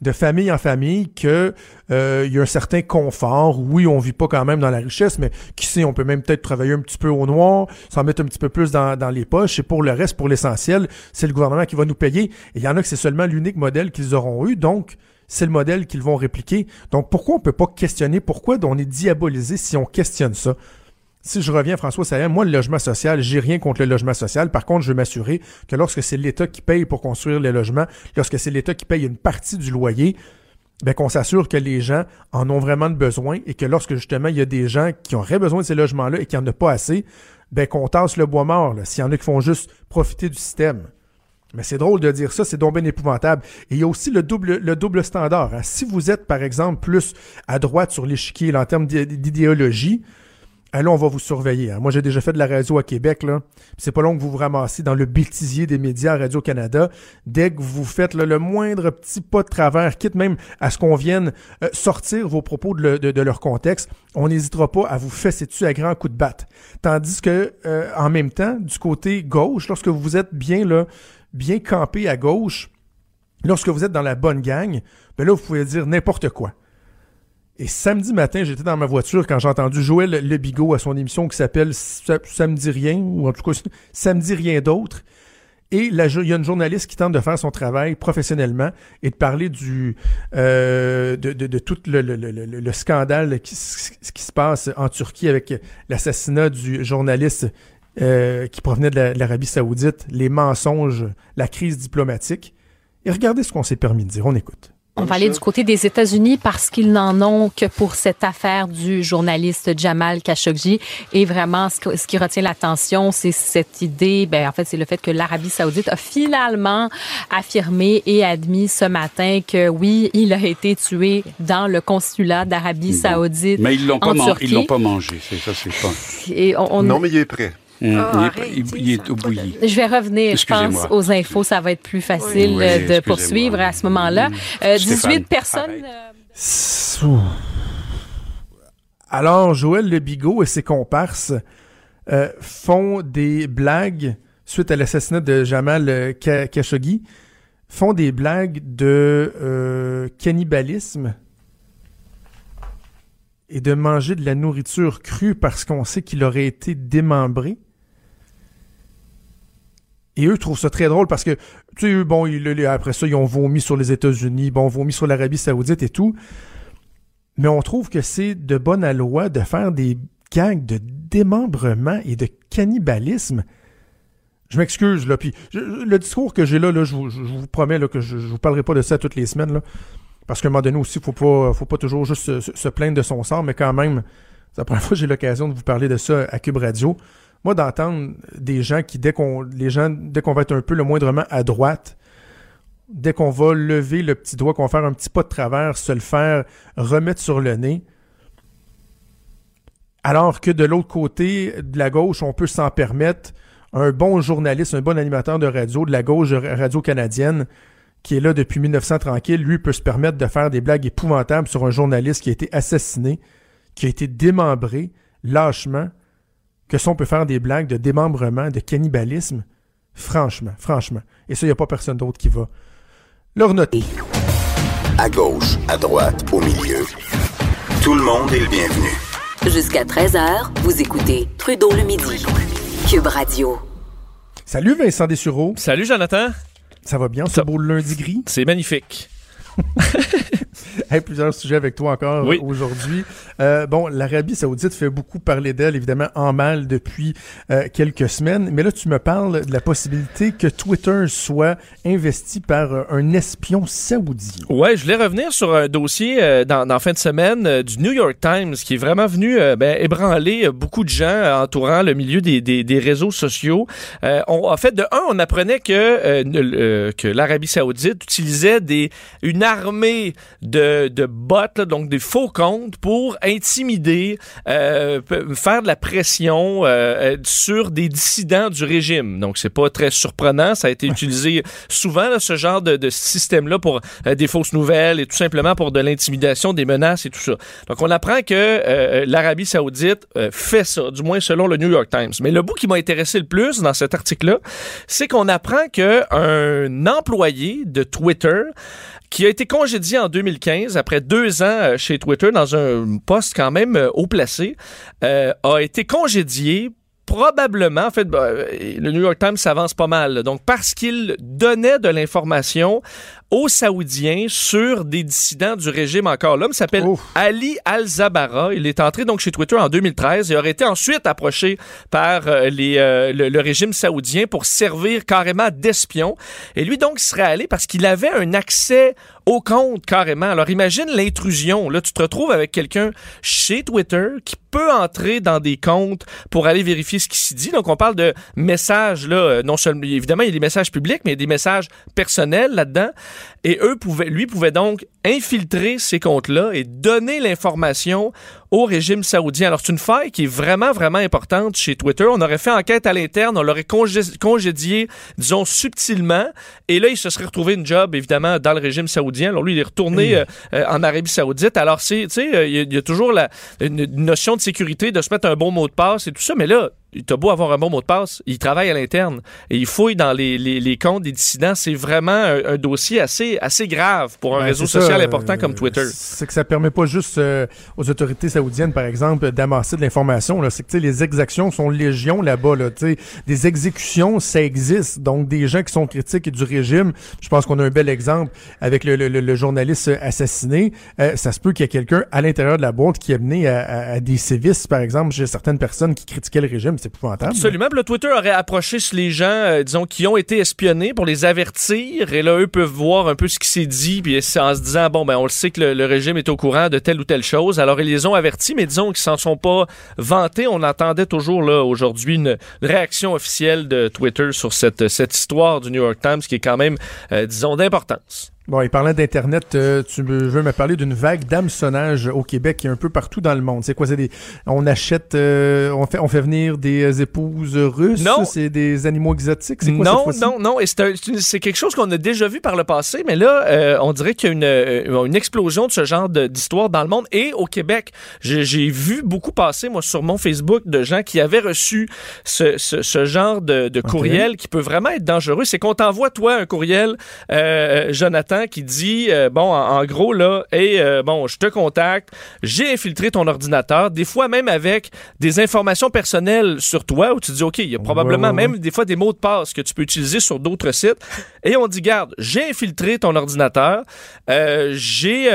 de famille en famille, que euh, il y a un certain confort. Oui, on vit pas quand même dans la richesse, mais qui sait, on peut même peut-être travailler un petit peu au noir, s'en mettre un petit peu plus dans, dans les poches. Et pour le reste, pour l'essentiel, c'est le gouvernement qui va nous payer. Et il y en a que c'est seulement l'unique modèle qu'ils auront eu, donc c'est le modèle qu'ils vont répliquer. Donc pourquoi on peut pas questionner? Pourquoi on est diabolisé si on questionne ça? Si je reviens, François Saillant, moi, le logement social, j'ai rien contre le logement social. Par contre, je veux m'assurer que lorsque c'est l'État qui paye pour construire les logements, lorsque c'est l'État qui paye une partie du loyer, ben, qu'on s'assure que les gens en ont vraiment besoin et que lorsque justement il y a des gens qui auraient besoin de ces logements-là et qui en ont pas assez, ben, qu'on tasse le bois mort, s'il y en a qui font juste profiter du système. Mais c'est drôle de dire ça, c'est donc bien épouvantable. Et il y a aussi le double, le double standard. Hein. Si vous êtes, par exemple, plus à droite sur l'échiquier en termes d'idéologie, là, on va vous surveiller. Hein. Moi, j'ai déjà fait de la radio à Québec. Là. C'est pas long que vous vous ramassez dans le bêtisier des médias Radio-Canada. Dès que vous faites le moindre petit pas de travers, quitte même à ce qu'on vienne euh, sortir vos propos de, leur contexte, on n'hésitera pas à vous fesser dessus à grands coups de batte. Tandis que, euh, en même temps, du côté gauche, lorsque vous êtes bien là, bien campé à gauche, lorsque vous êtes dans la bonne gang, ben là, vous pouvez dire n'importe quoi. Et samedi matin, j'étais dans ma voiture quand j'ai entendu Joël Le Bigot à son émission qui s'appelle Samedi Rien, ou en tout cas Samedi Rien d'autre. Et il y a une journaliste qui tente de faire son travail professionnellement et de parler euh, de, de, tout le, le, le, scandale qui, qui, se passe en Turquie avec l'assassinat du journaliste euh, qui provenait de l'Arabie saoudite, les mensonges, la crise diplomatique. Et regardez ce qu'on s'est permis de dire. On écoute. On va aller du côté des États-Unis parce qu'ils n'en ont que pour cette affaire du journaliste Jamal Khashoggi. Et vraiment, ce, qui retient l'attention, c'est cette idée, ben, en fait, c'est le fait que l'Arabie saoudite a finalement affirmé et admis ce matin que oui, il a été tué dans le consulat d'Arabie saoudite. Mais ils l'ont pas, ils l'ont pas mangé, c'est ça, c'est pas. Et Non, mais il est prêt. Mm. il, est, au bouilli. Je vais revenir, je pense, aux infos. Ça va être plus facile de poursuivre à ce moment-là. 18 euh, personnes... Euh, Alors, Joël Le Bigot et ses comparses euh, font des blagues suite à l'assassinat de Jamal Khashoggi, font des blagues de cannibalisme et de manger de la nourriture crue parce qu'on sait qu'il aurait été démembré. Et eux trouvent ça très drôle parce que, tu sais, bon, après ça, ils ont vomi sur les États-Unis, bon, vomi sur l'Arabie Saoudite et tout. Mais on trouve que c'est de bonne loi de faire des gangs de démembrement et de cannibalisme. Je m'excuse, là. Puis le discours que j'ai là, là, je vous, promets que je, je vous parlerai pas de ça toutes les semaines. Parce qu'à un moment donné aussi, faut pas, faut pas toujours juste se, plaindre de son sort, mais quand même, c'est la première (laughs) fois que j'ai l'occasion de vous parler de ça à Cube Radio moi, d'entendre des gens qui, dès qu'on les gens, dès qu'on va être un peu le moindrement à droite, dès qu'on va lever le petit doigt, qu'on va faire un petit pas de travers, se le faire remettre sur le nez, alors que de l'autre côté, de la gauche, on peut s'en permettre un bon journaliste, un bon animateur de radio, de la gauche radio canadienne, qui est là depuis 1900 tranquille, lui peut se permettre de faire des blagues épouvantables sur un journaliste qui a été assassiné, qui a été démembré lâchement, que si on peut faire des blagues de démembrement, de cannibalisme, Franchement, franchement. Et ça, il n'y a pas personne d'autre qui va leur noter. À gauche, à droite, au milieu. Tout le monde est le bienvenu. Jusqu'à 13h, vous écoutez Trudeau le midi. Cube Radio. Salut Vincent Dessureau. Salut Jonathan. Ça va bien, ce beau lundi gris? C'est magnifique. (laughs) (laughs) plusieurs sujets avec toi encore aujourd'hui. Euh, bon, l'Arabie saoudite fait beaucoup parler d'elle, évidemment, en mal depuis euh, quelques semaines. Mais là, tu me parles de la possibilité que Twitter soit investi par euh, un espion saoudien. Ouais, je voulais revenir sur un dossier dans, dans fin de semaine du New York Times qui est vraiment venu ben, ébranler beaucoup de gens entourant le milieu des, des, des réseaux sociaux. on, en fait, de un, on apprenait que, que l'Arabie saoudite utilisait des, une armée de, de bots, donc des faux comptes, pour intimider, euh, faire de la pression euh, sur des dissidents du régime. Donc, c'est pas très surprenant. Ça a été (laughs) utilisé souvent, ce genre de, de système-là, pour euh, des fausses nouvelles et tout simplement pour de l'intimidation, des menaces et tout ça. Donc, on apprend que euh, l'Arabie saoudite fait ça, du moins selon le New York Times. Mais le bout qui m'a intéressé le plus dans cet article-là, c'est qu'on apprend qu'un employé de Twitter qui a été congédié en 2015 après deux ans euh, chez Twitter dans un poste quand même euh, haut placé, euh, a été congédié probablement, en fait, bah, le New York Times s'avance pas mal. Donc, parce qu'il donnait de l'information aux Saoudiens sur des dissidents du régime encore. L'homme s'appelle Ali Al-Zabara. Il est entré donc chez Twitter en 2013 et aurait été ensuite approché par les, le, le, régime saoudien pour servir carrément d'espion. Et lui donc serait allé parce qu'il avait un accès au compte carrément. Alors imagine l'intrusion. Là, tu te retrouves avec quelqu'un chez Twitter qui peut entrer dans des comptes pour aller vérifier ce qui s'y dit. Donc on parle de messages là, euh, non seulement évidemment il y a des messages publics, mais il y a des messages personnels là-dedans. Et eux pouvaient, lui pouvait donc infiltrer ces comptes-là et donner l'information au régime saoudien. Alors, c'est une faille qui est vraiment, vraiment importante chez Twitter. On aurait fait enquête à l'interne, on l'aurait congédié, disons, subtilement. Et là, il se serait retrouvé une job, évidemment, dans le régime saoudien. Alors, lui, il est retourné euh, euh, en Arabie saoudite. Alors, c'est, tu sais, euh, il y, a toujours la, une notion de sécurité, de se mettre un bon mot de passe et tout ça. Mais là, t'as beau avoir un bon mot de passe, il travaille à l'interne et il fouille dans les, les, les comptes des dissidents. C'est vraiment un, dossier assez, assez grave pour un ben, réseau social important comme Twitter. C'est que ça permet pas juste euh, aux autorités saoudiennes, par exemple, d'amasser de l'information. C'est que les exactions sont légion là-bas. Là, des exécutions, ça existe. Donc, des gens qui sont critiques du régime, je pense qu'on a un bel exemple avec le, le, le journaliste assassiné. Euh, ça se peut qu'il y ait quelqu'un à l'intérieur de la boîte qui a mené à, à, à des sévices, par exemple, chez certaines personnes qui critiquaient le régime c'est épouvantable. Absolument. le Twitter aurait approché les gens, euh, disons, qui ont été espionnés pour les avertir. Et là, eux peuvent voir un peu ce qui s'est dit, puis en se disant, bon, ben, on le sait que le, régime est au courant de telle ou telle chose. Alors, ils les ont avertis, mais disons qu'ils s'en sont pas vantés. On attendait toujours, là, aujourd'hui, une réaction officielle de Twitter sur cette, cette histoire du New York Times qui est quand même, euh, disons, d'importance. Bon, et parlant d'Internet, euh, tu veux me parler d'une vague d'hameçonnage au Québec est un peu partout dans le monde. C'est quoi? C'est des, on achète, euh, on, fait, on fait venir des épouses russes? Non. C'est des animaux exotiques? Quoi, non, non, non. Et c'est quelque chose qu'on a déjà vu par le passé, mais là, euh, on dirait qu'il y a une, une explosion de ce genre d'histoire dans le monde et au Québec. J'ai vu beaucoup passer, moi, sur mon Facebook, de gens qui avaient reçu ce, ce, ce genre de, de courriel qui peut vraiment être dangereux. C'est qu'on t'envoie, toi, un courriel, Jonathan, qui dit euh, bon en, gros là et euh, bon je te contacte j'ai infiltré ton ordinateur des fois même avec des informations personnelles sur toi où tu dis ok il y a probablement même des fois des mots de passe que tu peux utiliser sur d'autres sites. Et on dit garde j'ai infiltré ton ordinateur euh, j'ai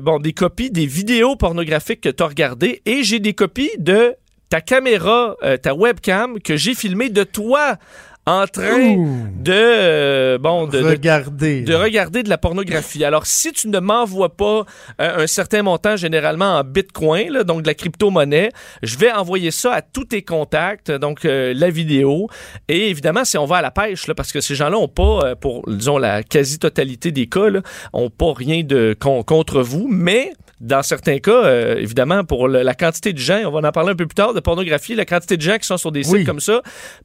bon des copies des vidéos pornographiques que tu as regardées et j'ai des copies de ta caméra, ta webcam que j'ai filmé de toi en train de euh, bon de regarder. de, regarder de la pornographie. Alors si tu ne m'envoies pas euh, un certain montant généralement en Bitcoin là, donc de la crypto-monnaie, je vais envoyer ça à tous tes contacts, donc euh, la vidéo. Et évidemment si on va à la pêche là, parce que ces gens-là ont pas pour disons la quasi-totalité des cas là, ont pas rien de contre vous, mais dans certains cas, évidemment, pour la quantité de gens, on va en parler un peu plus tard, de pornographie, la quantité de gens qui sont sur des sites comme ça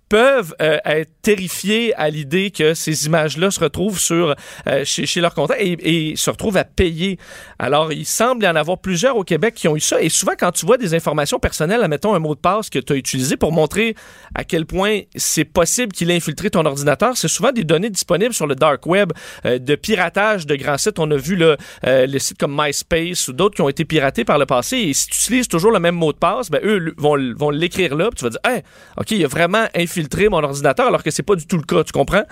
peuvent euh, être terrifiés à l'idée que ces images-là se retrouvent sur euh, chez, chez leur compte et, et, se retrouvent à payer. Alors, il semble y en avoir plusieurs au Québec qui ont eu ça. Et souvent, quand tu vois des informations personnelles, admettons un mot de passe que tu as utilisé pour montrer à quel point c'est possible qu'il ait infiltré ton ordinateur, c'est souvent des données disponibles sur le dark web euh, de piratage de grands sites. On a vu là, les sites comme MySpace ou d'autres qui ont été piratés par le passé. Et si tu utilises toujours le même mot de passe, ben, eux vont, vont l'écrire là. Puis tu vas dire, hey, OK, il a vraiment infiltré mon ordinateur alors que c'est pas du tout le cas. Tu comprends?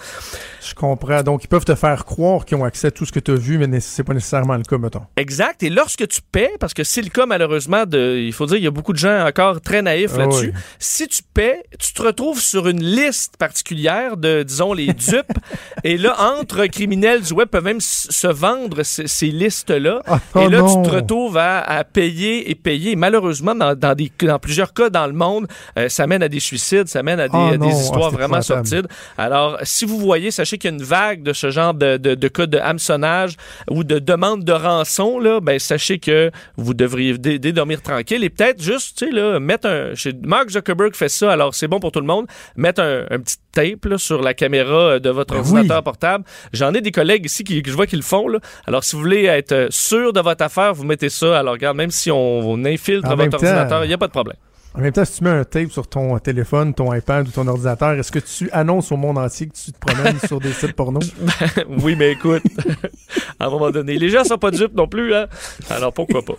Je comprends. Donc, ils peuvent te faire croire qu'ils ont accès à tout ce que tu as vu, mais c'est pas nécessairement le cas, mettons. Exact. Et lorsque tu paies, parce que c'est le cas malheureusement de, il faut dire, il y a beaucoup de gens encore très naïfs ah là-dessus. Si tu paies, tu te retrouves sur une liste particulière de, disons, les dupes. (laughs) et là, entre criminels du web peuvent même se vendre ces, listes-là. Ah, et là, tu te retrouves à, payer et payer. Malheureusement, dans, dans, des, dans plusieurs cas dans le monde, euh, ça mène à des suicides, ça mène à des, ah, histoires ah, vraiment sortides. Alors, si vous voyez, sachez qu'il y a une vague de ce genre de, de, de cas de hameçonnage ou de demande de rançon, là, ben, sachez que vous devriez dormir tranquille et peut-être juste, tu sais, là, mettre un, Mark Zuckerberg fait ça, alors c'est bon pour tout le monde, mettre un, petit tape là, sur la caméra de votre ben ordinateur portable. J'en ai des collègues ici qui, que je vois qu'ils le font. Là. Alors, si vous voulez être sûr de votre affaire, vous mettez ça. Alors, regarde, même si on, on infiltre votre ordinateur, il n'y a pas de problème. En même temps, si tu mets un tape sur ton téléphone, ton iPad ou ton ordinateur, est-ce que tu annonces au monde entier que tu te promènes (laughs) sur des sites porno? (laughs) oui, mais écoute, (laughs) à un moment donné, les gens sont pas dupes non plus, hein? Alors pourquoi pas?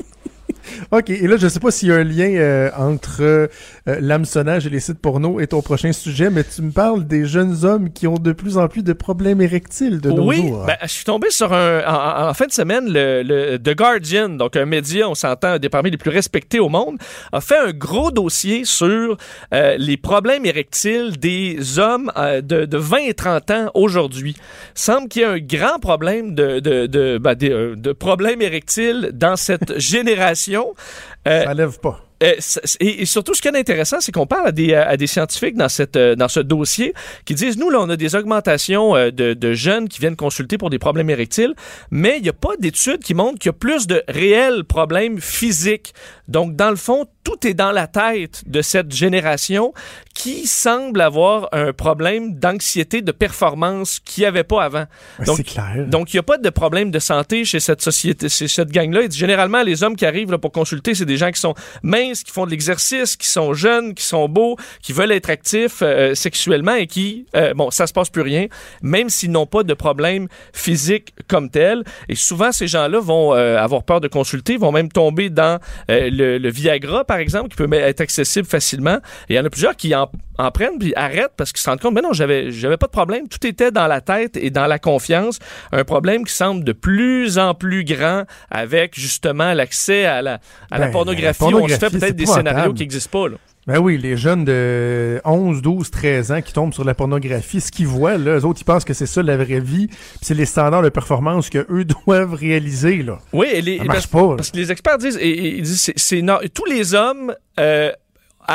(laughs) OK. Et là, je ne sais pas s'il y a un lien euh, entre euh, l'hameçonnage et les sites porno et ton prochain sujet, mais tu me parles des jeunes hommes qui ont de plus en plus de problèmes érectiles de nos oui, jours. Oui, ben, je suis tombé sur un... En, fin de semaine, le, The Guardian, donc un média, on s'entend, des parmi les plus respectés au monde, a fait un gros dossier sur euh, les problèmes érectiles des hommes de, de, 20 et 30 ans aujourd'hui. Semble qu'il y a un grand problème de, de, de, ben, de problèmes érectiles dans cette (laughs) génération euh, ça lève pas. Euh, et, surtout, ce qui est intéressant, c'est qu'on parle à des, à des scientifiques dans, cette, euh, dans ce dossier qui disent, nous, là, on a des augmentations de, de jeunes qui viennent consulter pour des problèmes érectiles, mais il n'y a pas d'études qui montrent qu'il y a plus de réels problèmes physiques. Donc, dans le fond, tout est dans la tête de cette génération qui semble avoir un problème d'anxiété de performance qu'il n'y avait pas avant. Clair. Donc, il n'y a pas de problème de santé chez cette société, chez cette gang-là. Généralement, les hommes qui arrivent là, pour consulter, c'est des gens qui sont minces, qui font de l'exercice, qui sont jeunes, qui sont beaux, qui veulent être actifs euh, sexuellement et qui, euh, bon, ça se passe plus rien, même s'ils n'ont pas de problème physique comme tel. Et souvent, ces gens-là vont euh, avoir peur de consulter, vont même tomber dans le, le Viagra, par exemple, qui peut être accessible facilement. Et il y en a plusieurs qui en, prennent puis arrêtent parce qu'ils se rendent compte, mais non, j'avais, j'avais pas de problème. Tout était dans la tête et dans la confiance. Un problème qui semble de plus en plus grand avec justement l'accès à la, à la, ben, pornographie. On se fait peut-être des scénarios qui n'existent pas. Là. Ben oui, les jeunes de 11, 12, 13 ans qui tombent sur la pornographie, ce qu'ils voient, là, eux autres, ils pensent que c'est ça la vraie vie, c'est les standards de performance que eux (laughs) doivent réaliser, là. Oui, et les, parce, pas, parce, que les experts disent, et, disent c'est, tous les hommes euh,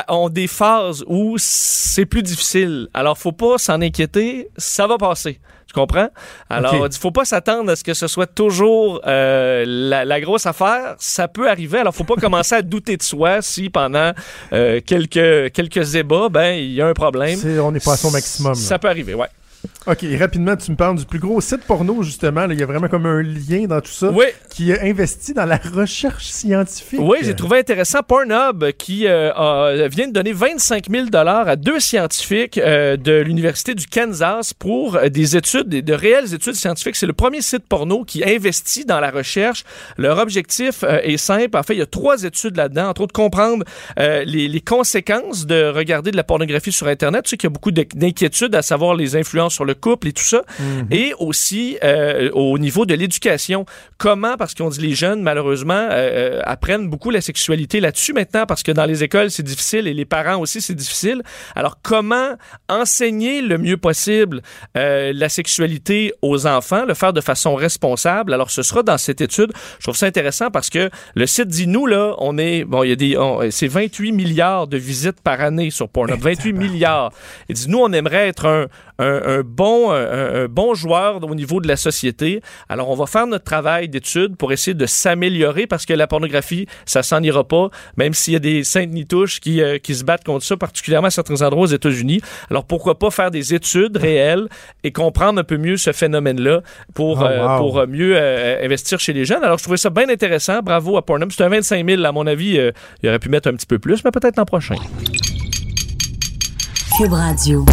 ont des phases où c'est plus difficile. Alors, faut pas s'en inquiéter, ça va passer. Comprends? Alors, il faut pas s'attendre à ce que ce soit toujours euh, la, grosse affaire. Ça peut arriver. Alors, faut pas (laughs) commencer à douter de soi si pendant euh, quelques quelques ébats, ben il y a un problème. on n'est pas à son maximum. Ça peut arriver, ouais. OK, rapidement, tu me parles du plus gros site porno, justement. il y a vraiment comme un lien dans tout ça. Oui. Qui a investi dans la recherche scientifique. Oui, j'ai trouvé intéressant Pornhub qui euh, vient de donner 25 000 à deux scientifiques euh, de l'Université du Kansas pour des études, de réelles études scientifiques. C'est le premier site porno qui investit dans la recherche. Leur objectif euh, est simple. En fait, il y a trois études là-dedans, entre autres comprendre les, les, conséquences de regarder de la pornographie sur Internet. Tu sais qu'il y a beaucoup d'inquiétudes à savoir les influences sur le couple et tout ça. Mhm. Et aussi euh, au niveau de l'éducation. Comment, parce qu'on dit les jeunes, malheureusement, euh, euh, apprennent beaucoup la sexualité là-dessus maintenant, parce que dans les écoles, c'est difficile et les parents aussi, c'est difficile. Alors, comment enseigner le mieux possible la sexualité aux enfants, le faire de façon responsable? Alors, ce sera dans cette étude. Je trouve ça intéressant parce que le site dit, nous, là, on est, bon, il y a des, c'est 28 milliards de visites par année sur Pornhub. 28 milliards. Il dit, nous, on aimerait être un, un, un bon, un, bon joueur au niveau de la société. Alors, on va faire notre travail d'étude pour essayer de s'améliorer parce que la pornographie, ça s'en ira pas, même s'il y a des saintes nitouches qui, euh, qui se battent contre ça, particulièrement à certains endroits aux États-Unis. Alors, pourquoi pas faire des études réelles et comprendre un peu mieux ce phénomène-là pour, oh, euh, pour mieux investir chez les jeunes. Alors, je trouvais ça bien intéressant. Bravo à Pornhub. C'est un 25 000, à mon avis. il aurait pu mettre un petit peu plus, mais peut-être l'an prochain. Cube Radio.